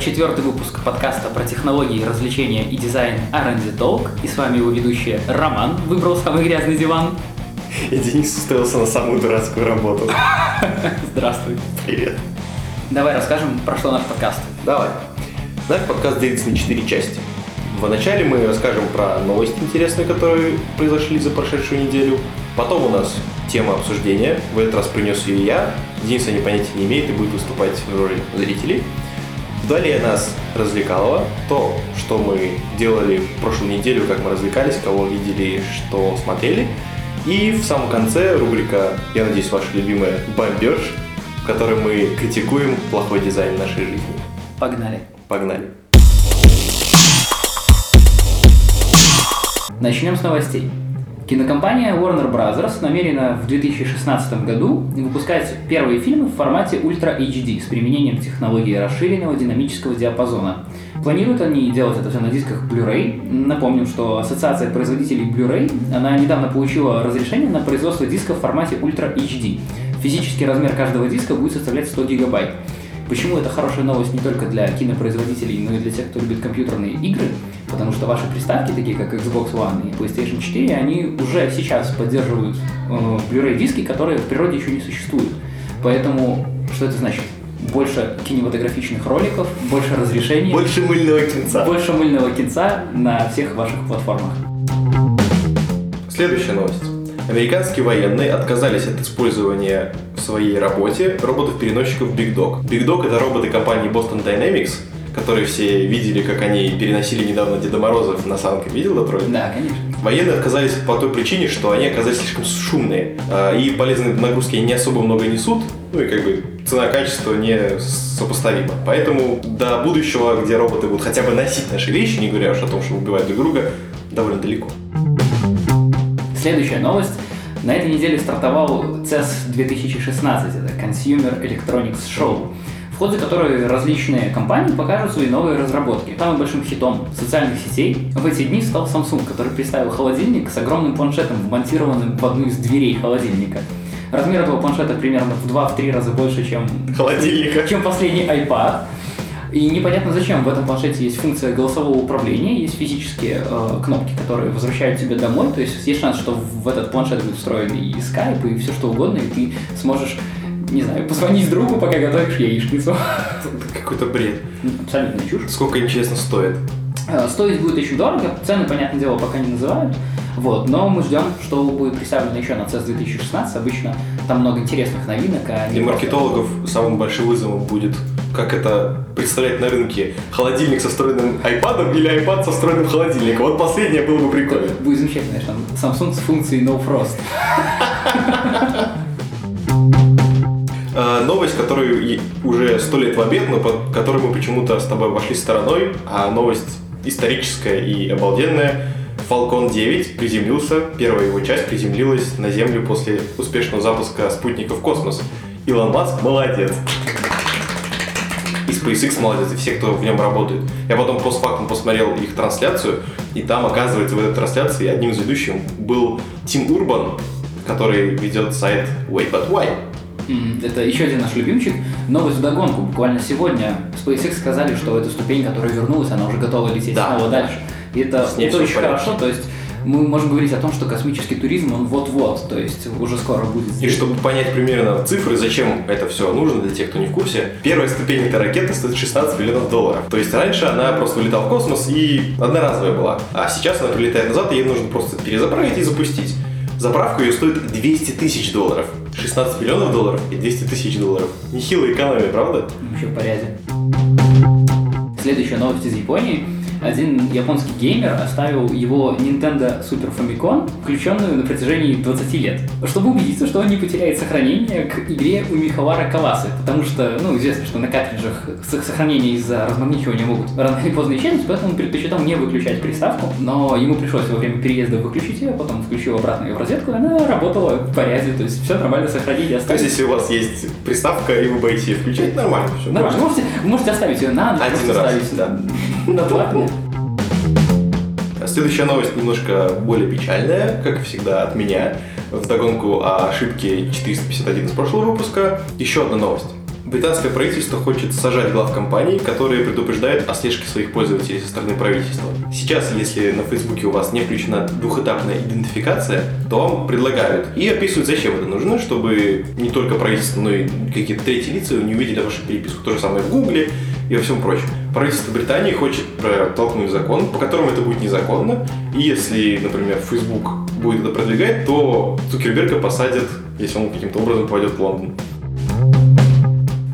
четвертый выпуск подкаста про технологии, развлечения и дизайн R&D Talk. И с вами его ведущий Роман, выбрал самый грязный диван. И Денис устроился на самую дурацкую работу. Здравствуй. Привет. Давай расскажем, про что наш подкаст. Давай. Наш подкаст делится на четыре части. Вначале мы расскажем про новости интересные, которые произошли за прошедшую неделю. Потом у нас тема обсуждения. В этот раз принес ее я. Денис о ней понятия не имеет и будет выступать в роли зрителей. Далее нас развлекало то, что мы делали в прошлую неделю, как мы развлекались, кого видели, что смотрели. И в самом конце рубрика, я надеюсь, ваша любимая «Бомбеж», в которой мы критикуем плохой дизайн нашей жизни. Погнали. Погнали. Начнем с новостей. Кинокомпания Warner Bros. намерена в 2016 году выпускать первые фильмы в формате Ultra HD с применением технологии расширенного динамического диапазона. Планируют они делать это все на дисках Blu-ray. Напомним, что Ассоциация производителей Blu-ray, она недавно получила разрешение на производство диска в формате Ultra HD. Физический размер каждого диска будет составлять 100 гигабайт. Почему это хорошая новость не только для кинопроизводителей, но и для тех, кто любит компьютерные игры? Потому что ваши приставки, такие как Xbox One и PlayStation 4, они уже сейчас поддерживают э, Blu-ray диски, которые в природе еще не существуют. Поэтому что это значит? Больше кинематографичных роликов, больше разрешений. Больше мыльного кинца. Больше мыльного кинца на всех ваших платформах. Следующая новость. Американские военные отказались от использования в своей работе роботов-переносчиков Big Dog. Big Dog — это роботы компании Boston Dynamics, которые все видели, как они переносили недавно Деда Морозов на санках. Видел этот ролик? Да, конечно. Военные отказались по той причине, что они оказались слишком шумные. а, И полезные нагрузки не особо много несут. Ну и как бы цена-качество не сопоставима. Поэтому до будущего, где роботы будут хотя бы носить наши вещи, не говоря уж о том, что убивать друг друга, довольно далеко. Следующая новость. На этой неделе стартовал CES 2016, это Consumer Electronics Show, ходе которой различные компании покажут свои новые разработки. Самым большим хитом социальных сетей в эти дни стал Samsung, который представил холодильник с огромным планшетом, вмонтированным в одну из дверей холодильника. Размер этого планшета примерно в 2-3 раза больше, чем, Холодильника. чем последний iPad. И непонятно зачем. В этом планшете есть функция голосового управления, есть физические э, кнопки, которые возвращают тебя домой. То есть есть шанс, что в этот планшет будет встроен и Skype, и все что угодно, и ты сможешь, не знаю, позвонить другу, пока готовишь яичницу. Какой-то бред. Абсолютно чушь. Сколько, интересно, стоит? Э, Стоить будет очень дорого, цены, понятное дело, пока не называют. Вот, но мы ждем, что будет представлено еще на CES 2016. Обычно там много интересных новинок. А Для просто- маркетологов самым большим вызовом будет, как это представлять на рынке, холодильник со встроенным iPad или iPad со встроенным холодильником. Вот последнее было бы прикольно. Будет замечательно, там Samsung с функцией No Frost. Новость, которую уже сто лет в обед, но под которой мы почему-то с тобой обошли стороной, а новость историческая и обалденная. Falcon 9 приземлился, первая его часть приземлилась на Землю после успешного запуска спутника в космос. Илон Маск молодец. И SpaceX молодец, и все, кто в нем работает. Я потом постфактум посмотрел их трансляцию, и там, оказывается, в этой трансляции одним из ведущих был Тим Урбан, который ведет сайт Wait But Why. Это еще один наш любимчик. Новость в догонку. Буквально сегодня SpaceX сказали, что эта ступень, которая вернулась, она уже готова лететь Да. снова дальше. И это, это очень порядке. хорошо. То есть мы можем говорить о том, что космический туризм, он вот-вот, то есть уже скоро будет И чтобы понять примерно цифры, зачем это все нужно для тех, кто не в курсе, первая ступень этой ракеты стоит 16 миллионов долларов. То есть раньше она просто улетала в космос и одноразовая была. А сейчас она прилетает назад, и ей нужно просто перезаправить и запустить. Заправка ее стоит 200 тысяч долларов. 16 миллионов долларов и 200 тысяч долларов. Нехилая экономия, правда? Вообще в порядке. Следующая новость из Японии. Один японский геймер оставил его Nintendo Super Famicom включенную на протяжении 20 лет, чтобы убедиться, что он не потеряет сохранение к игре у Михавара Кавасы, потому что, ну, известно, что на картриджах сохранения из-за размагничивания могут рано или поздно исчезнуть, поэтому он предпочитал не выключать приставку, но ему пришлось во время переезда выключить ее, потом включил обратно ее в розетку, и она работала в порядке, то есть все нормально сохранили, То есть, если у вас есть приставка, и вы боитесь ее включать, нормально все. Нормально. Можете, можете оставить ее на ночь, Один раз, оставить да. На два. Следующая новость немножко более печальная, как всегда от меня. В догонку о ошибке 451 из прошлого выпуска. Еще одна новость. Британское правительство хочет сажать глав компаний, которые предупреждают о слежке своих пользователей со стороны правительства. Сейчас, если на Фейсбуке у вас не включена двухэтапная идентификация, то вам предлагают и описывают, зачем это нужно, чтобы не только правительство, но и какие-то третьи лица не увидели вашу переписку. То же самое в Гугле и во всем прочем. Правительство Британии хочет протолкнуть закон, по которому это будет незаконно. И если, например, Facebook будет это продвигать, то Цукерберга посадят, если он каким-то образом попадет в Лондон.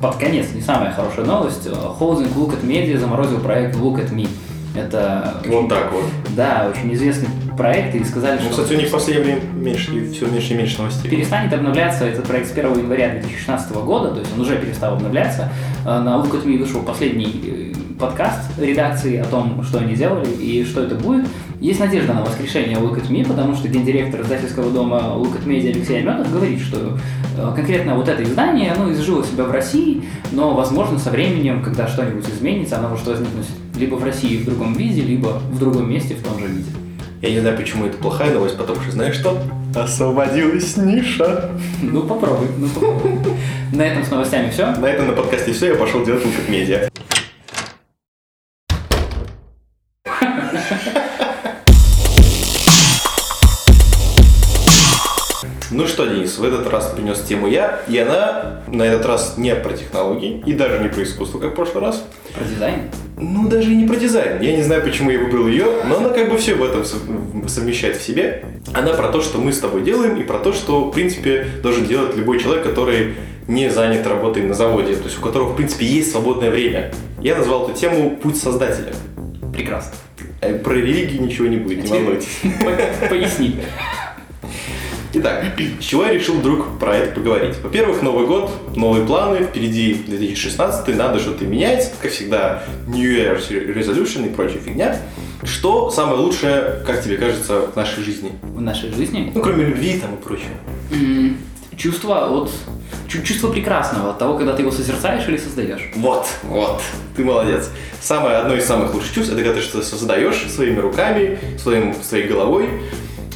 Под конец, не самая хорошая новость. Холдинг Look at Media заморозил проект Look at Me. Это вот так вот. Да, очень известный проект, и сказали, ну, что... Кстати, у них в последнее время меньше, все меньше и меньше новостей. Перестанет обновляться этот проект с 1 января 2016 года, то есть он уже перестал обновляться. Э, на Look at Me вышел последний э, подкаст редакции о том, что они делали и что это будет. Есть надежда на воскрешение Look at Me, потому что гендиректор издательского дома Look at Media Алексей Аметов говорит, что э, конкретно вот это издание, оно изжило себя в России, но, возможно, со временем, когда что-нибудь изменится, оно может возникнуть либо в России в другом виде, либо в другом месте в том же виде. Я не знаю, почему это плохая новость, потому что знаешь что? Освободилась ниша. Ну попробуй, ну попробуй. На этом с новостями все. На этом на подкасте все, я пошел делать медиа. В этот раз принес тему я, и она на этот раз не про технологии, и даже не про искусство, как в прошлый раз. Про дизайн? Ну, даже не про дизайн. Я не знаю, почему я выбрал ее, но она как бы все в этом совмещает в себе. Она про то, что мы с тобой делаем, и про то, что, в принципе, должен делать любой человек, который не занят работой на заводе, то есть у которого, в принципе, есть свободное время. Я назвал эту тему «Путь создателя». Прекрасно. Э, про религию ничего не будет, не волнуйтесь. Поясни. Итак, с чего я решил вдруг про это поговорить? Во-первых, Новый год, новые планы, впереди 2016, надо что-то менять, как всегда, New Year Resolution и прочая фигня. Что самое лучшее, как тебе кажется, в нашей жизни? В нашей жизни? Ну, кроме любви там и прочего. Mm, чувство вот чувство прекрасного от того, когда ты его созерцаешь или создаешь. Вот, вот, ты молодец. Самое, одно из самых лучших чувств, это когда ты что-то создаешь своими руками, своим, своей головой,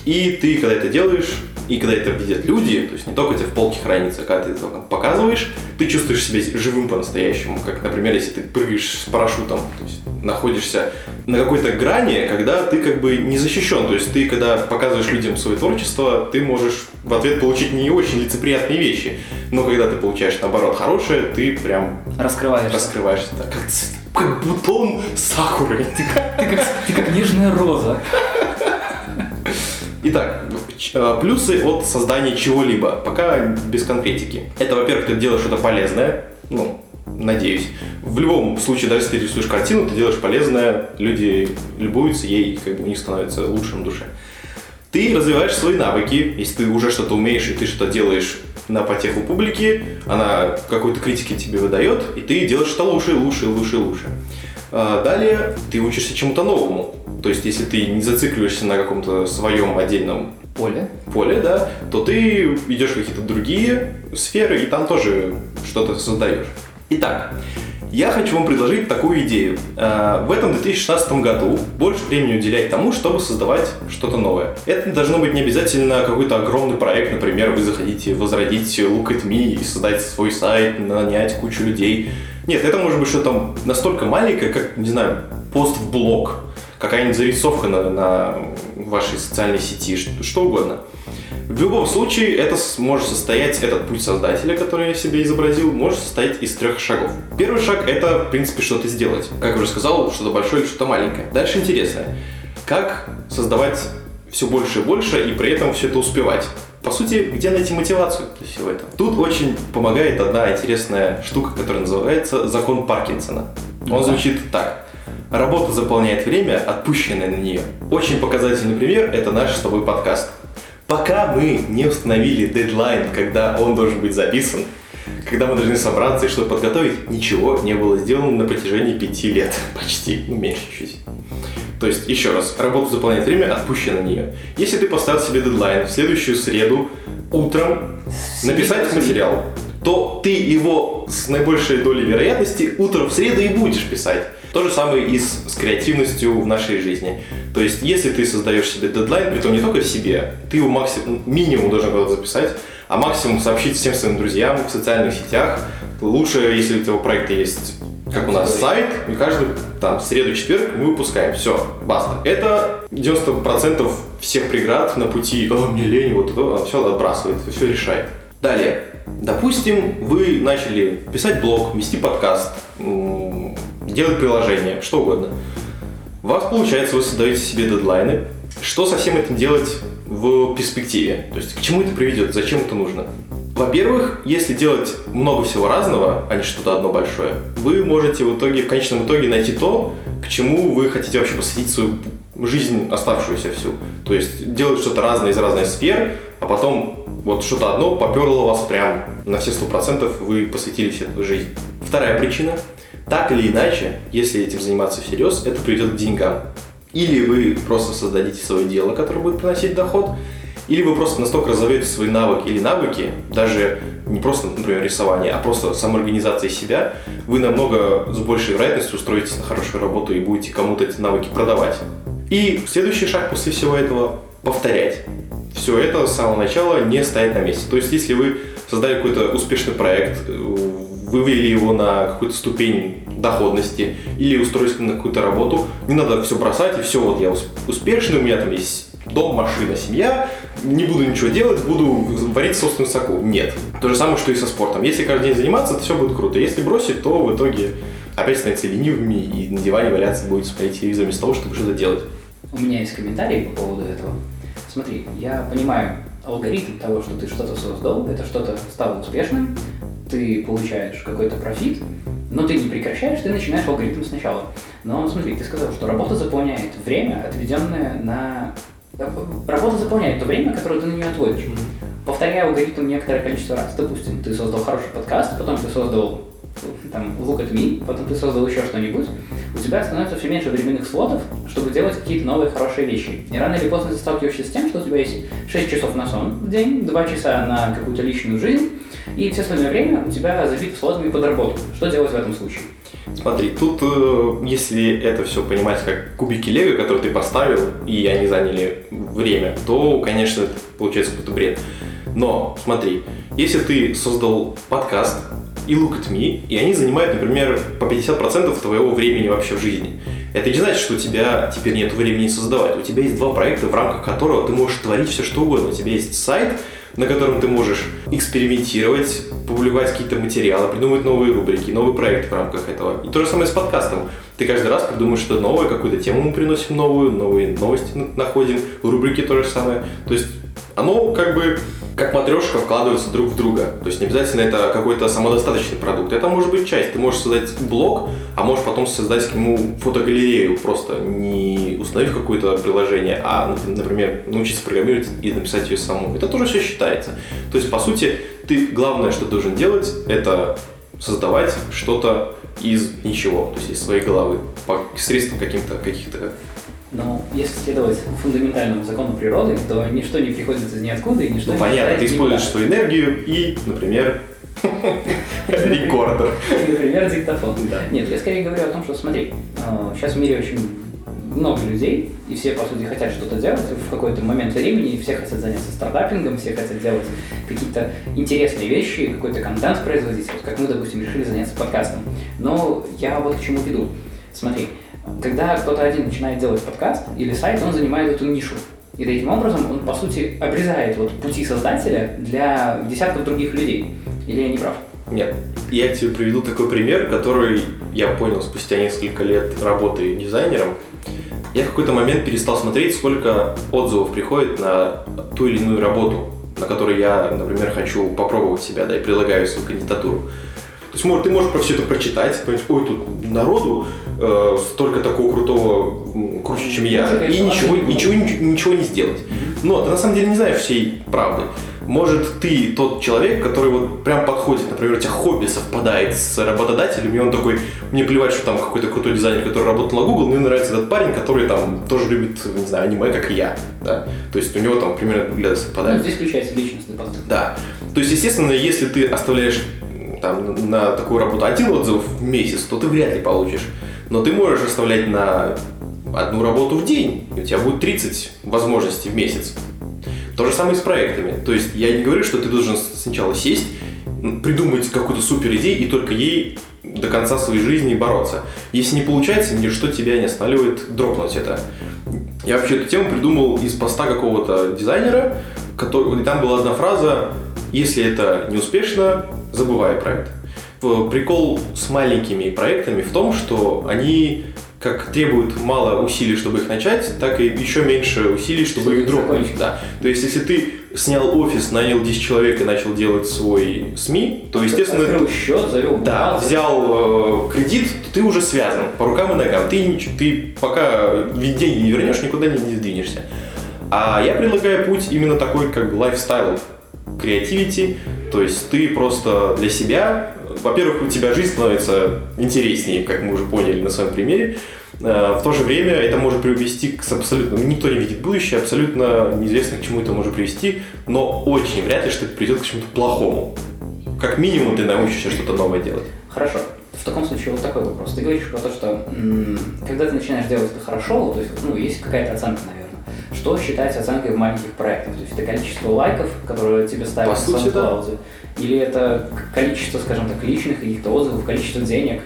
и ты, когда это делаешь, и когда это видят люди, то есть не только тебе в полке хранится, когда ты это показываешь, ты чувствуешь себя живым по-настоящему. Как, например, если ты прыгаешь с парашютом, то есть находишься на какой-то грани, когда ты как бы не защищен. То есть ты, когда показываешь людям свое творчество, ты можешь в ответ получить не очень лицеприятные вещи. Но когда ты получаешь, наоборот, хорошее, ты прям... Раскрываешься. Раскрываешься, да, как, как бутон сакуры. Ты как, ты, как, ты как нежная роза. Итак, плюсы от создания чего-либо, пока без конкретики. Это, во-первых, ты делаешь что-то полезное, ну, надеюсь. В любом случае, даже если ты рисуешь картину, ты делаешь полезное, люди любуются ей, как бы у них становится лучше на душе. Ты развиваешь свои навыки, если ты уже что-то умеешь и ты что-то делаешь на потеху публики, она какой-то критики тебе выдает, и ты делаешь что лучше, лучше, лучше, лучше. А далее ты учишься чему-то новому. То есть, если ты не зацикливаешься на каком-то своем отдельном поле, поле, да, то ты идешь в какие-то другие сферы и там тоже что-то создаешь. Итак, я хочу вам предложить такую идею. А, в этом 2016 году больше времени уделять тому, чтобы создавать что-то новое. Это должно быть не обязательно какой-то огромный проект, например, вы захотите возродить Look at Me и создать свой сайт, нанять кучу людей. Нет, это может быть что-то настолько маленькое, как, не знаю, пост в блог, какая-нибудь зарисовка на, на вашей социальной сети, что, что угодно. В любом случае, это может состоять, этот путь создателя, который я себе изобразил, может состоять из трех шагов. Первый шаг – это, в принципе, что-то сделать. Как я уже сказал, что-то большое или что-то маленькое. Дальше интересное. Как создавать все больше и больше и при этом все это успевать? По сути, где найти мотивацию для всего этого? Тут очень помогает одна интересная штука, которая называется закон Паркинсона. Он звучит так. Работа заполняет время, отпущенное на нее. Очень показательный пример – это наш с тобой подкаст. Пока мы не установили дедлайн, когда он должен быть записан, когда мы должны собраться и что-то подготовить, ничего не было сделано на протяжении пяти лет. Почти, ну меньше чуть. То есть, еще раз, работа заполняет время, отпущено на нее. Если ты поставил себе дедлайн в следующую среду утром написать материал, то ты его с наибольшей долей вероятности утром в среду и будешь писать. То же самое и с, с креативностью в нашей жизни. То есть, если ты создаешь себе дедлайн, при том не только себе, ты его максимум, минимум должен был записать, а максимум сообщить всем своим друзьям в социальных сетях, Лучше, если у этого проекта есть, как у нас, сайт, и каждый там среду-четверг мы выпускаем. Все, баста. Это 90% всех преград на пути, о, мне лень, вот это, все отбрасывает, все решает. Далее. Допустим, вы начали писать блог, вести подкаст, делать приложение, что угодно. У вас получается, вы создаете себе дедлайны. Что со всем этим делать в перспективе? То есть к чему это приведет, зачем это нужно? Во-первых, если делать много всего разного, а не что-то одно большое, вы можете в итоге, в конечном итоге найти то, к чему вы хотите вообще посвятить свою жизнь оставшуюся всю. То есть делать что-то разное из разных сфер, а потом вот что-то одно поперло вас прям на все сто процентов, вы посвятили всю жизнь. Вторая причина. Так или иначе, если этим заниматься всерьез, это приведет к деньгам. Или вы просто создадите свое дело, которое будет приносить доход, или вы просто настолько разовьете свои навыки или навыки, даже не просто, например, рисование, а просто самоорганизация себя, вы намного с большей вероятностью устроитесь на хорошую работу и будете кому-то эти навыки продавать. И следующий шаг после всего этого – повторять. Все это с самого начала не стоять на месте. То есть, если вы создали какой-то успешный проект, вывели его на какую-то ступень доходности или устроились на какую-то работу, не надо все бросать и все, вот я успешный, у меня там есть дом, машина, семья, не буду ничего делать, буду варить собственную соку. Нет. То же самое, что и со спортом. Если каждый день заниматься, то все будет круто. Если бросить, то в итоге опять становится ленивыми и на диване валяться будет смотреть телевизор вместо того, чтобы что-то делать. У меня есть комментарий по поводу этого. Смотри, я понимаю алгоритм того, что ты что-то создал, это что-то стало успешным, ты получаешь какой-то профит, но ты не прекращаешь, ты начинаешь алгоритм сначала. Но смотри, ты сказал, что работа заполняет время, отведенное на Работа заполняет то время, которое ты на нее отводишь. Повторяя алгоритм некоторое количество раз. Допустим, ты создал хороший подкаст, потом ты создал там, Look at Me, потом ты создал еще что-нибудь, у тебя становится все меньше временных слотов, чтобы делать какие-то новые хорошие вещи. И рано или поздно ты сталкиваешься с тем, что у тебя есть 6 часов на сон в день, 2 часа на какую-то личную жизнь, и все остальное время у тебя забито слотами под работу. Что делать в этом случае? Смотри, тут, э, если это все понимать как кубики лего, которые ты поставил, и они заняли время, то, конечно, это получается какой-то бред. Но, смотри, если ты создал подкаст и Look at Me, и они занимают, например, по 50% твоего времени вообще в жизни, это не значит, что у тебя теперь нет времени создавать. У тебя есть два проекта, в рамках которого ты можешь творить все, что угодно. У тебя есть сайт, на котором ты можешь экспериментировать, публиковать какие-то материалы, придумывать новые рубрики, новый проект в рамках этого. И то же самое с подкастом. Ты каждый раз придумаешь что-то новое, какую-то тему мы приносим новую, новые новости находим, рубрики то же самое. То есть оно как бы как матрешка вкладываются друг в друга. То есть не обязательно это какой-то самодостаточный продукт. Это может быть часть. Ты можешь создать блог, а можешь потом создать к нему фотогалерею, просто не установив какое-то приложение, а, например, научиться программировать и написать ее саму. Это тоже все считается. То есть, по сути, ты главное, что должен делать, это создавать что-то из ничего, то есть из своей головы, по средствам каким-то каких-то но если следовать фундаментальному закону природы, то ничто не приходит из ниоткуда, и ничто ну, не понятно, ты используешь свою энергию и, например, рекордер. Например, диктофон. Нет, я скорее говорю о том, что смотри, сейчас а, в мире очень много людей, и все, по сути, хотят что-то делать в какой-то момент времени, все хотят заняться стартапингом, все хотят делать какие-то интересные вещи, какой-то контент производить, вот как мы, допустим, решили заняться подкастом. Но я вот к чему веду. Смотри, когда кто-то один начинает делать подкаст или сайт, он занимает эту нишу. И таким образом он, по сути, обрезает вот пути создателя для десятков других людей. Или я не прав? Нет. Я тебе приведу такой пример, который я понял спустя несколько лет работы дизайнером. Я в какой-то момент перестал смотреть, сколько отзывов приходит на ту или иную работу, на которой я, например, хочу попробовать себя, да, и предлагаю свою кандидатуру. То есть может, ты можешь про все это прочитать, понять, ой, тут народу э, столько такого крутого, круче, чем я, и ничего, ничего, ничего не сделать. Но ты на самом деле не знаешь всей правды. Может, ты тот человек, который вот прям подходит, например, у тебя хобби совпадает с работодателем, и он такой, мне плевать, что там какой-то крутой дизайнер, который работал на Google, мне нравится этот парень, который там тоже любит, не знаю, аниме, как и я. Да? То есть у него там примерно взгляды совпадают. Ну, здесь включается личностный подход. Да. То есть, естественно, если ты оставляешь там, на такую работу один отзыв в месяц, то ты вряд ли получишь. Но ты можешь оставлять на одну работу в день, и у тебя будет 30 возможностей в месяц. То же самое с проектами. То есть я не говорю, что ты должен сначала сесть, придумать какую-то супер идею и только ей до конца своей жизни бороться. Если не получается, ничто тебя не останавливает дропнуть это. Я вообще эту тему придумал из поста какого-то дизайнера, который, там была одна фраза «Если это не успешно, забывай про это». Прикол с маленькими проектами в том, что они как требуют мало усилий, чтобы их начать, так и еще меньше усилий, чтобы их дропнуть. Да. То есть, если ты снял офис, нанял 10 человек и начал делать свой СМИ, то, естественно... Открыл счет, завел Да, взял э, кредит, то ты уже связан по рукам и ногам. Ты, ты пока деньги не вернешь, никуда не, не сдвинешься. А я предлагаю путь именно такой, как лайфстайл, креативити, то есть ты просто для себя во-первых, у тебя жизнь становится интереснее, как мы уже поняли на своем примере. Э, в то же время это может привести к абсолютно... Никто не видит будущее, абсолютно неизвестно, к чему это может привести, но очень вряд ли, что это придет к чему-то плохому. Как минимум ты научишься что-то новое делать. Хорошо. В таком случае вот такой вопрос. Ты говоришь про то, что когда ты начинаешь делать это хорошо, то есть ну, есть какая-то оценка, наверное. Что считается оценкой в маленьких проектах? То есть это количество лайков, которые тебе ставят По сути, да. или это количество, скажем так, личных каких-то отзывов, количество денег,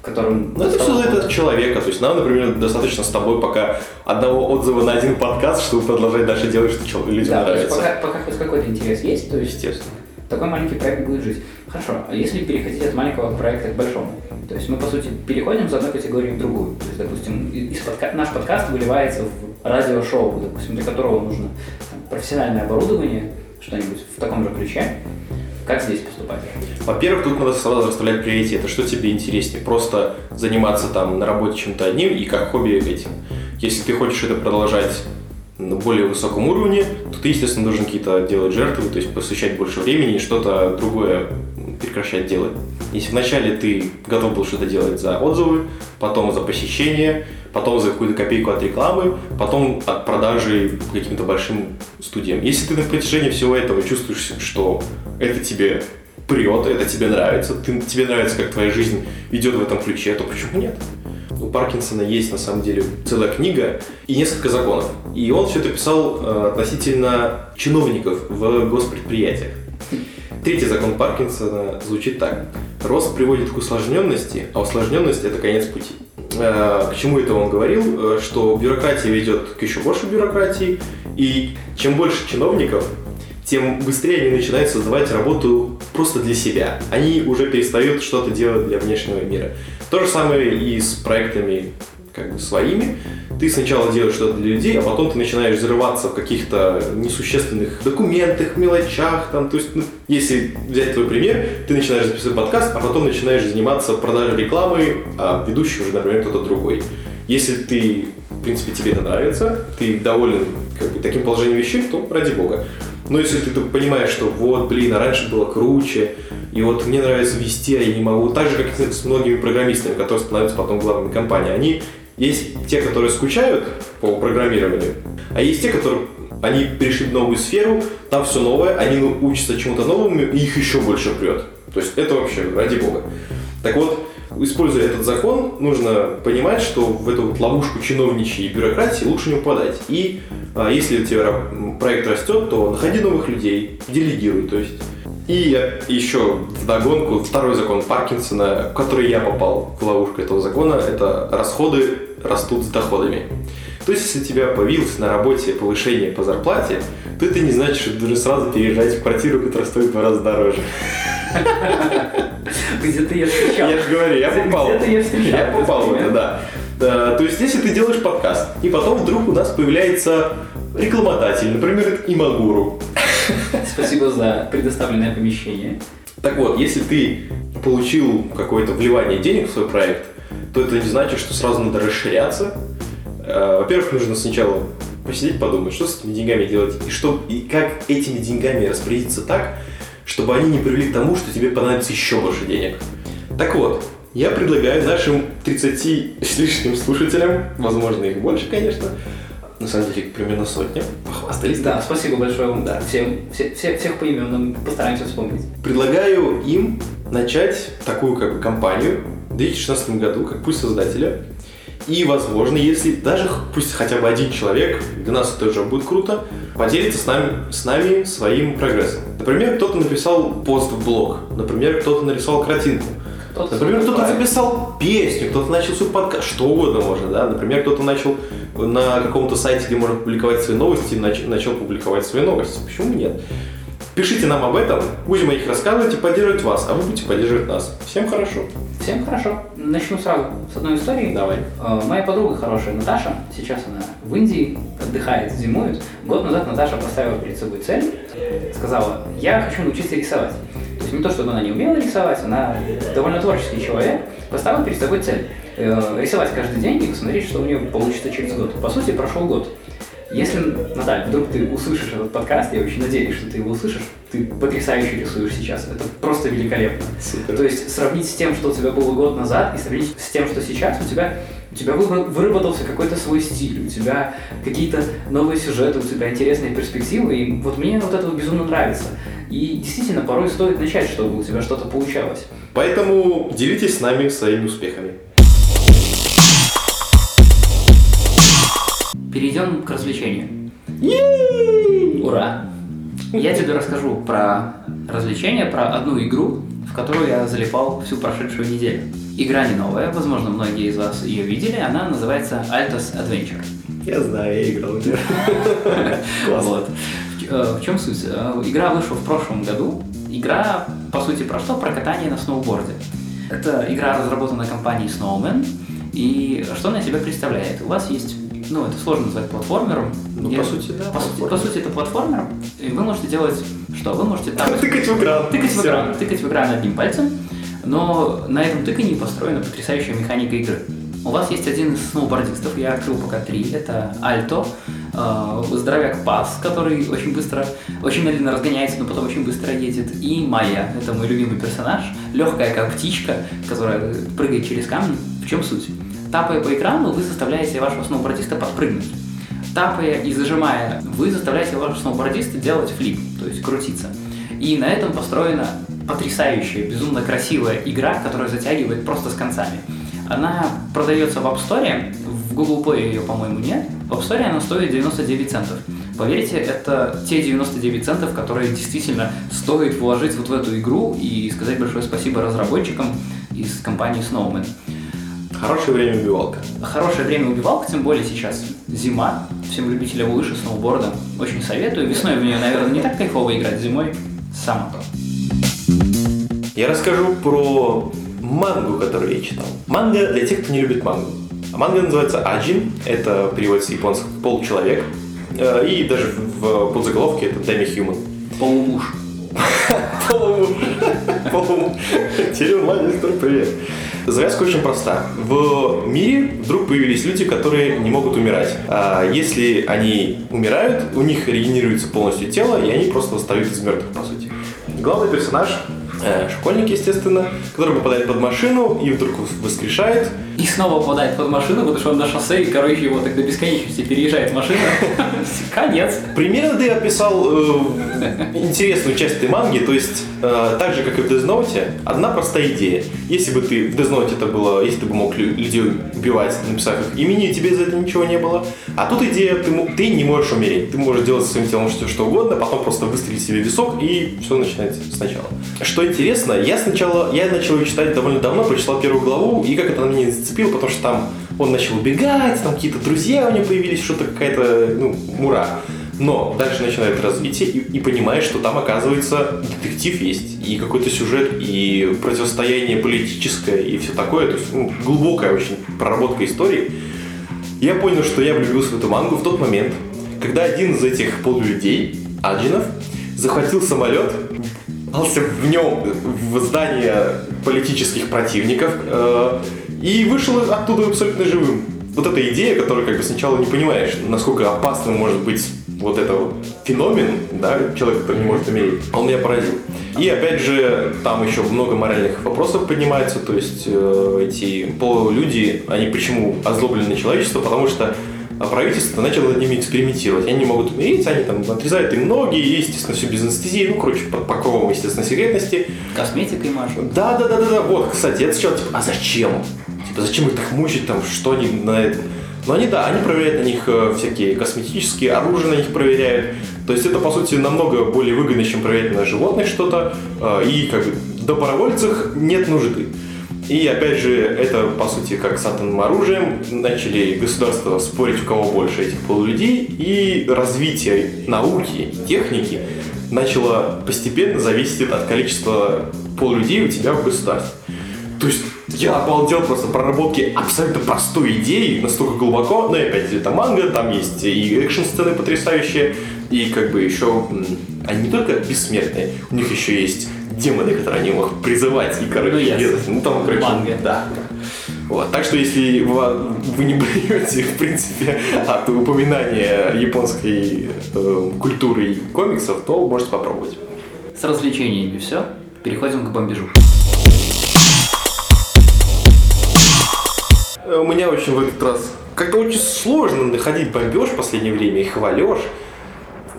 которым... Ну, это все зависит от человека. То есть нам, например, достаточно с тобой пока одного отзыва на один подкаст, чтобы продолжать дальше делать, что людям да, нравится. Пока, пока хоть какой-то интерес есть, то есть Естественно. такой маленький проект будет жить. Хорошо, а если переходить от маленького проекта к большому? То есть мы, по сути, переходим с одной категории в другую. То есть, допустим, из подка... наш подкаст выливается в радиошоу, допустим, для которого нужно там, профессиональное оборудование, что-нибудь в таком же ключе. Как здесь поступать? Во-первых, тут надо сразу расставлять приоритеты. Что тебе интереснее? Просто заниматься там на работе чем-то одним и как хобби этим. Если ты хочешь это продолжать на более высоком уровне, то ты, естественно, должен какие-то делать жертвы, то есть посвящать больше времени и что-то другое прекращать делать. Если вначале ты готов был что-то делать за отзывы, потом за посещение, потом за какую-то копейку от рекламы, потом от продажи каким-то большим студиям. Если ты на протяжении всего этого чувствуешь, что это тебе прет, это тебе нравится, ты, тебе нравится, как твоя жизнь идет в этом ключе, то почему нет? У Паркинсона есть на самом деле целая книга и несколько законов. И он все это писал э, относительно чиновников в госпредприятиях. Третий закон Паркинсона звучит так. Рост приводит к усложненности, а усложненность – это конец пути. Э, к чему это он говорил? Э, что бюрократия ведет к еще больше бюрократии, и чем больше чиновников, тем быстрее они начинают создавать работу просто для себя. Они уже перестают что-то делать для внешнего мира. То же самое и с проектами как бы своими. Ты сначала делаешь что-то для людей, а потом ты начинаешь взрываться в каких-то несущественных документах, мелочах. Там, то есть, ну, если взять твой пример, ты начинаешь записывать подкаст, а потом начинаешь заниматься продажей рекламы, а ведущий уже, например, кто-то другой. Если ты, в принципе, тебе это нравится, ты доволен как бы, таким положением вещей, то ради бога. Но если ты понимаешь, что вот, блин, а раньше было круче, и вот мне нравится вести, а я не могу, так же, как и с многими программистами, которые становятся потом главными компании, они есть те, которые скучают по программированию, а есть те, которые они пришли в новую сферу, там все новое, они учатся чему-то новому, и их еще больше прет. То есть это вообще ради бога. Так вот, используя этот закон, нужно понимать, что в эту вот ловушку чиновничьей бюрократии лучше не упадать. И а, если у тебя проект растет, то находи новых людей, делегируй. То есть и еще в догонку второй закон Паркинсона, в который я попал в ловушку этого закона, это расходы растут с доходами. То есть, если у тебя появилось на работе повышение по зарплате, то это не значит, что ты должен сразу переезжать в квартиру, которая стоит в два раза дороже. Где-то я встречал. Я же говорю, я попал. Где-то я встречал. Я попал в это, да. да. То есть, если ты делаешь подкаст, и потом вдруг у нас появляется рекламодатель, например, Имагуру. Спасибо за предоставленное помещение. Так вот, если ты получил какое-то вливание денег в свой проект, то это не значит, что сразу надо расширяться. Э, во-первых, нужно сначала посидеть, подумать, что с этими деньгами делать, и, что, и как этими деньгами распорядиться так, чтобы они не привели к тому, что тебе понадобится еще больше денег. Так вот, я предлагаю нашим 30 с лишним слушателям, возможно их больше, конечно, на самом деле примерно сотня, похвастались. Да, спасибо большое вам, да, всем, все, все, всех поименно постараемся вспомнить. Предлагаю им начать такую как бы компанию в 2016 году, как пусть создателя, И, возможно, если даже пусть хотя бы один человек, для нас это уже будет круто, поделится с нами, с нами своим прогрессом. Например, кто-то написал пост в блог, например, кто-то нарисовал картинку, Кто-то Например, кто-то записал песню, кто-то начал свой подкаст, что угодно можно, да. Например, кто-то начал на каком-то сайте, где можно публиковать свои новости, нач- начал публиковать свои новости. Почему нет? Пишите нам об этом, будем о них рассказывать и поддерживать вас, а вы будете поддерживать нас. Всем хорошо. Всем хорошо. Начну сразу с одной истории. Давай. Э, Моя подруга хорошая Наташа, сейчас она в Индии, отдыхает, зимует. Год назад Наташа поставила перед собой цель, сказала, я хочу научиться рисовать. То есть не то, чтобы она не умела рисовать, она довольно творческий человек, поставила перед собой цель. э, Рисовать каждый день и посмотреть, что у нее получится через год. По сути, прошел год. Если, Наталья, вдруг ты услышишь этот подкаст, я очень надеюсь, что ты его услышишь, ты потрясающе рисуешь сейчас. Это просто великолепно. Супер. То есть сравнить с тем, что у тебя было год назад, и сравнить с тем, что сейчас, у тебя, у тебя выработался какой-то свой стиль, у тебя какие-то новые сюжеты, у тебя интересные перспективы, и вот мне вот это безумно нравится. И действительно, порой стоит начать, чтобы у тебя что-то получалось. Поэтому делитесь с нами своими успехами. Перейдем к развлечению. Ура! Я тебе расскажу про развлечение, про одну игру, в которую я залипал всю прошедшую неделю. Игра не новая, возможно, многие из вас ее видели, она называется Altos Adventure. Я знаю, я играл в нее. Вот. В, э, чем суть? Э, Игра вышла в прошлом году. Игра, по сути, про что? Про катание на сноуборде. Это игра разработана компанией Snowman. И что она из себя представляет? У вас есть, ну, это сложно назвать платформером. Ну, Я- по сути, да, По, сути, по сути, это платформер. И вы можете делать что? Вы можете тапать Тыкать в экран. тыкать в экран, тыкать в экран одним пальцем, но на этом тыкании построена потрясающая механика игры. У вас есть один из сноубордистов, я открыл пока три, это Альто, э, здоровяк Пас, который очень быстро, очень медленно разгоняется, но потом очень быстро едет, и Майя, это мой любимый персонаж, легкая как птичка, которая прыгает через камни. В чем суть? Тапая по экрану, вы заставляете вашего сноубордиста подпрыгнуть. Тапая и зажимая, вы заставляете вашего сноубордиста делать флип, то есть крутиться. И на этом построена потрясающая, безумно красивая игра, которая затягивает просто с концами. Она продается в App Store, в Google Play ее, по-моему, нет. В App Store она стоит 99 центов. Поверьте, это те 99 центов, которые действительно стоит вложить вот в эту игру и сказать большое спасибо разработчикам из компании Snowman. Хорошее время убивалка. Хорошее время убивалка, тем более сейчас зима. Всем любителям лыжи, сноуборда очень советую. Весной в нее, наверное, не так кайфово играть, зимой само то. Я расскажу про мангу, которую я читал. Манга для тех, кто не любит мангу. Манга называется Аджин, это переводится с японского «получеловек». Э, И даже в подзаголовке это Деми Human. Полумуж. Полумуж. Полумуж. Терен Магистр, привет. Завязка очень проста. В мире вдруг появились люди, которые не могут умирать. А если они умирают, у них регенерируется полностью тело, и они просто восстают из мертвых, по сути. Главный персонаж э, школьник, естественно, который попадает под машину и вдруг воскрешает. И снова попадает под машину, потому что он на шоссе, и, короче, его так до бесконечности переезжает машина. Конец. Примерно ты описал э, интересную часть этой манги, то есть э, так же, как и в Note, одна простая идея. Если бы ты в Note это было, если ты бы мог лю- людей убивать, написав их имени, тебе за это ничего не было. А тут идея, ты, ты не можешь умереть. Ты можешь делать со своим телом что, что угодно, потом просто выстрелить себе висок, и все начинается сначала. Что интересно, я сначала, я начал ее читать довольно давно, прочитал первую главу, и как это на меня зацепило, потому что там он начал убегать, там какие-то друзья у него появились, что-то какая-то, ну, мура. Но дальше начинает развитие и, и понимаешь, что там, оказывается, детектив есть, и какой-то сюжет, и противостояние политическое, и все такое. То есть ну, глубокая очень проработка истории. Я понял, что я влюбился в эту мангу в тот момент, когда один из этих полулюдей, Аджинов, захватил самолет, ворвался в нем в здание политических противников э, и вышел оттуда абсолютно живым. Вот эта идея, которую как бы сначала не понимаешь, насколько опасным может быть вот это вот феномен, да, человек, который не может умереть, он меня поразил. И опять же, там еще много моральных вопросов поднимается, то есть э, эти полулюди, они почему озлоблены на человечество, потому что а правительство начало над ними экспериментировать. Они могут умереть, они там отрезают им ноги, и, естественно, все без анестезии, ну, короче, под покровом, естественно, секретности. Косметикой мажут. Да, да, да, да, да. Вот, кстати, я сначала, типа, а зачем? Типа, зачем их так мучить, там, что они на это... Но они, да, они проверяют на них э, всякие косметические, оружие на них проверяют. То есть это, по сути, намного более выгодно, чем проверять на животных что-то. Э, и, как бы, добровольцах нет нужды. И опять же, это по сути как с атомным оружием. Начали государства спорить, у кого больше этих полулюдей, и развитие науки, техники начало постепенно зависеть от количества полулюдей у тебя в государстве. То есть я обалдел просто проработки абсолютно простой идеи, настолько глубоко, но и опять это манга, там есть и экшн-сцены потрясающие, и как бы еще они не только бессмертные, у них еще есть демоны, которые они могут призывать и, короче, Ну, ясно. ну там, короче, Манга. да. Вот, так что если вы, вы не блюете, в принципе, от упоминания японской э, культуры и комиксов, то можете попробовать. С развлечениями все. Переходим к бомбежу. Э, У меня очень в этот раз как-то очень сложно находить бомбеж в последнее время, их хвалешь.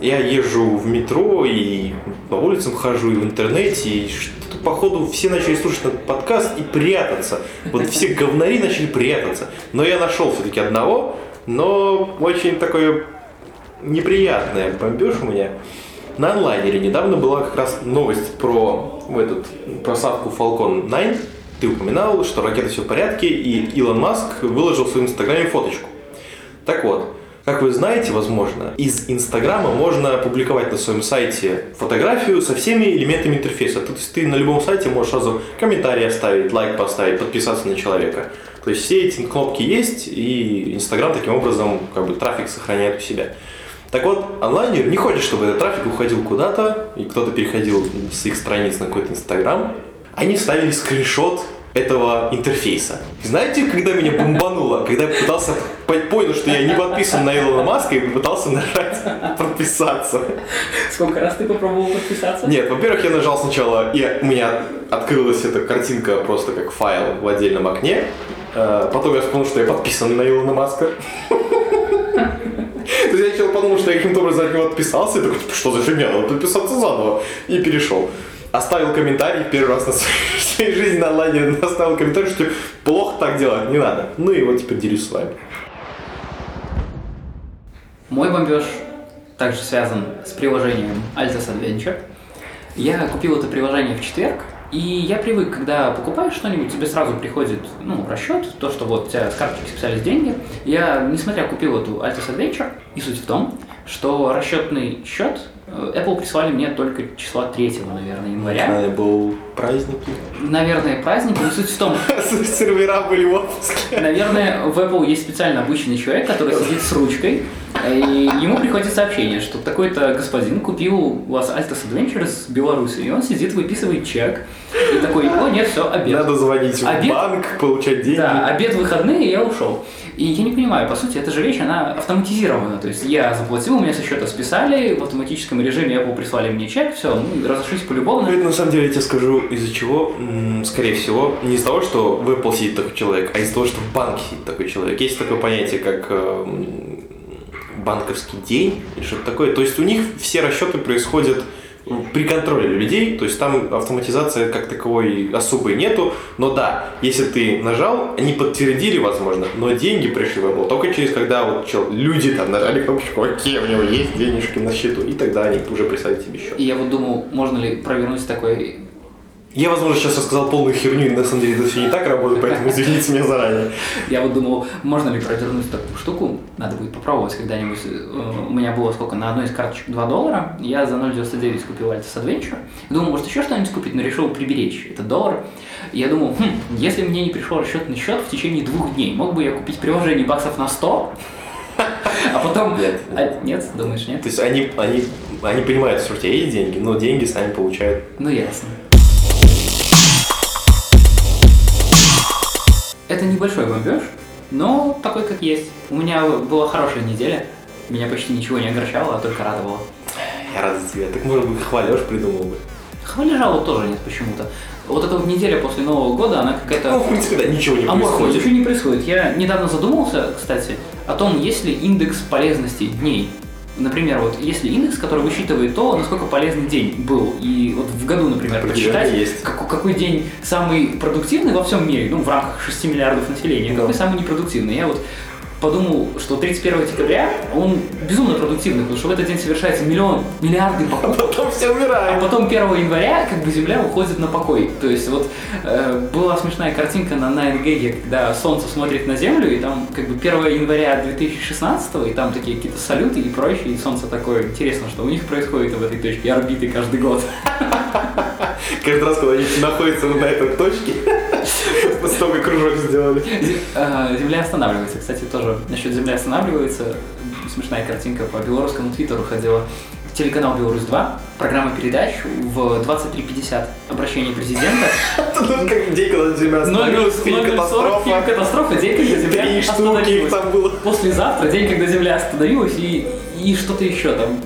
Я езжу в метро и по улицам хожу, и в интернете, и что-то, походу, все начали слушать этот подкаст и прятаться. Вот все говнари начали прятаться. Но я нашел все-таки одного, но очень такое неприятное бомбеж у меня. На онлайнере недавно была как раз новость про в этот просадку Falcon 9. Ты упоминал, что ракета все в порядке, и Илон Маск выложил в своем инстаграме фоточку. Так вот, как вы знаете, возможно, из Инстаграма можно публиковать на своем сайте фотографию со всеми элементами интерфейса. То есть ты на любом сайте можешь сразу комментарий оставить, лайк поставить, подписаться на человека. То есть все эти кнопки есть, и Инстаграм таким образом как бы трафик сохраняет у себя. Так вот, онлайнер не хочет, чтобы этот трафик уходил куда-то, и кто-то переходил с их страниц на какой-то Инстаграм. Они вставили скриншот этого интерфейса. Знаете, когда меня бомбануло? Когда я пытался по- понял, что я не подписан на Илона Маска и пытался нажать подписаться. Сколько раз ты попробовал подписаться? Нет, во-первых, я нажал сначала, и у меня открылась эта картинка просто как файл в отдельном окне. Э, Потом я вспомнил, что я подписан на Илона Маска. То есть я сначала подумал, что я каким-то образом от него отписался, и такой, что за фигня, надо подписаться заново. И перешел. Оставил комментарий первый раз на своей, жизни на онлайне, оставил комментарий, что плохо так делать, не надо. Ну и вот теперь делюсь с вами. Мой бомбеж также связан с приложением Altus Adventure. Я купил это приложение в четверг, и я привык, когда покупаешь что-нибудь, тебе сразу приходит ну, расчет, то, что вот у тебя с карточки списались деньги. Я, несмотря купил эту Altus Adventure, и суть в том, что расчетный счет э, Apple прислали мне только числа 3, наверное, января. Наверное, был праздник. Наверное, праздник, но суть в том, Сервера были в отпуске. Наверное, в Apple есть специально обычный человек, который сидит с ручкой, и ему приходит сообщение, что такой-то господин купил у вас Altus Adventure с Беларуси, и он сидит, выписывает чек, и такой, о, нет, все, обед. Надо звонить в Обед? банк, получать деньги. Да, обед выходные, и я ушел. И я не понимаю, по сути, эта же вещь, она автоматизирована. То есть я заплатил, у меня со счета списали, в автоматическом режиме Apple прислали мне чек, все, мы разошлись полюбовно. Ну, это на самом деле я тебе скажу, из-за чего, скорее всего, не из-за того, что в Apple сидит такой человек, а из-за того, что в банке сидит такой человек. Есть такое понятие, как эм, банковский день или что-то такое. То есть у них все расчеты происходят при контроле людей, то есть там автоматизация как таковой особой нету, но да, если ты нажал, они подтвердили, возможно, но деньги пришли в Apple только через когда вот чел- люди там нажали кнопочку, окей, у него есть денежки на счету, и тогда они уже прислали тебе счет. И я вот думал, можно ли провернуть такой Я, возможно, сейчас рассказал полную херню, и на самом деле это все не так работает, поэтому извините меня заранее. Я вот думал, можно ли провернуть такую штуку. Надо будет попробовать когда-нибудь. Э, У меня было сколько? На одной из карточек 2 доллара. Я за 0,99 купил Altus Adventure. Думал, может еще что-нибудь купить, но решил приберечь этот доллар. Я думал, хм, если мне не пришел расчетный счет в течение двух дней, мог бы я купить приложение баксов на 100? А потом... Нет. А, нет, думаешь, нет? То есть они, они, они понимают, что у тебя есть деньги, но деньги сами получают. Ну ясно. Это небольшой бомбеж, но такой, как есть. У меня была хорошая неделя. Меня почти ничего не огорчало, а только радовало. Я рад за тебя. Так, может быть, хвалешь, придумал бы. Хвали жалоб тоже нет почему-то. Вот эта вот неделя после Нового года, она Ну, какая-то... в принципе, да, ничего не Аморфная, происходит. ничего не происходит. Я недавно задумался, кстати, о том, есть ли индекс полезности дней. Например, вот если индекс, который высчитывает то, насколько полезный день был, и вот в году, например, посчитать, есть. как- какой день самый продуктивный во всем мире, ну, в рамках 6 миллиардов населения, Да. какой самый непродуктивный. Я вот подумал, что 31 декабря он безумно продуктивный, потому что в этот день совершается миллион, миллиарды покупок. Потом все А умирают. потом 1 января как бы Земля уходит на покой. То есть вот э, была смешная картинка на 9 когда Солнце смотрит на Землю, и там как бы 1 января 2016, и там такие какие-то салюты и прочее, и Солнце такое, интересно, что у них происходит в этой точке орбиты каждый год. Каждый раз, когда они находятся на этой точке, столько кружок сделали. Э, Земля останавливается. Кстати, тоже насчет Земли останавливается. Смешная картинка по белорусскому твиттеру ходила. Телеканал «Беларусь-2», программа передач в 23.50 обращение президента. Как день, когда Земля остановилась, фильм 040, фильм «Катастрофа». «Катастрофа», день, когда Земля остановилась. там было. Послезавтра, день, когда Земля остановилась, и, и что-то еще там.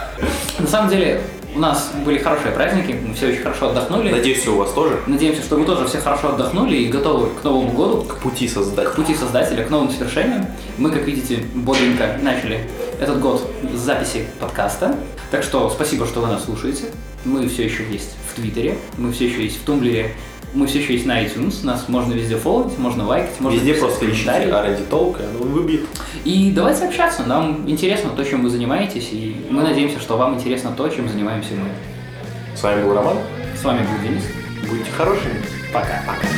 На самом деле, у нас были хорошие праздники, мы все очень хорошо отдохнули. Надеюсь, у вас тоже Надеемся, что вы тоже все хорошо отдохнули и готовы к Новому году, к пути создать. к пути создателя, к новым свершениям. Мы, как видите, бодренько начали этот год с записи подкаста. Так что спасибо, что вы нас слушаете. Мы все еще есть в Твиттере, мы все еще есть в Тумблере, мы все еще есть на iTunes, нас можно везде фолловить, можно лайкать, можно Везде просто ищите комментарии. R&D Talk, и оно выбьет. И давайте общаться, нам интересно то, чем вы занимаетесь, и мы надеемся, что вам интересно то, чем занимаемся мы. С вами был Роман. С вами был Денис. Будьте хорошими. Пока. Пока.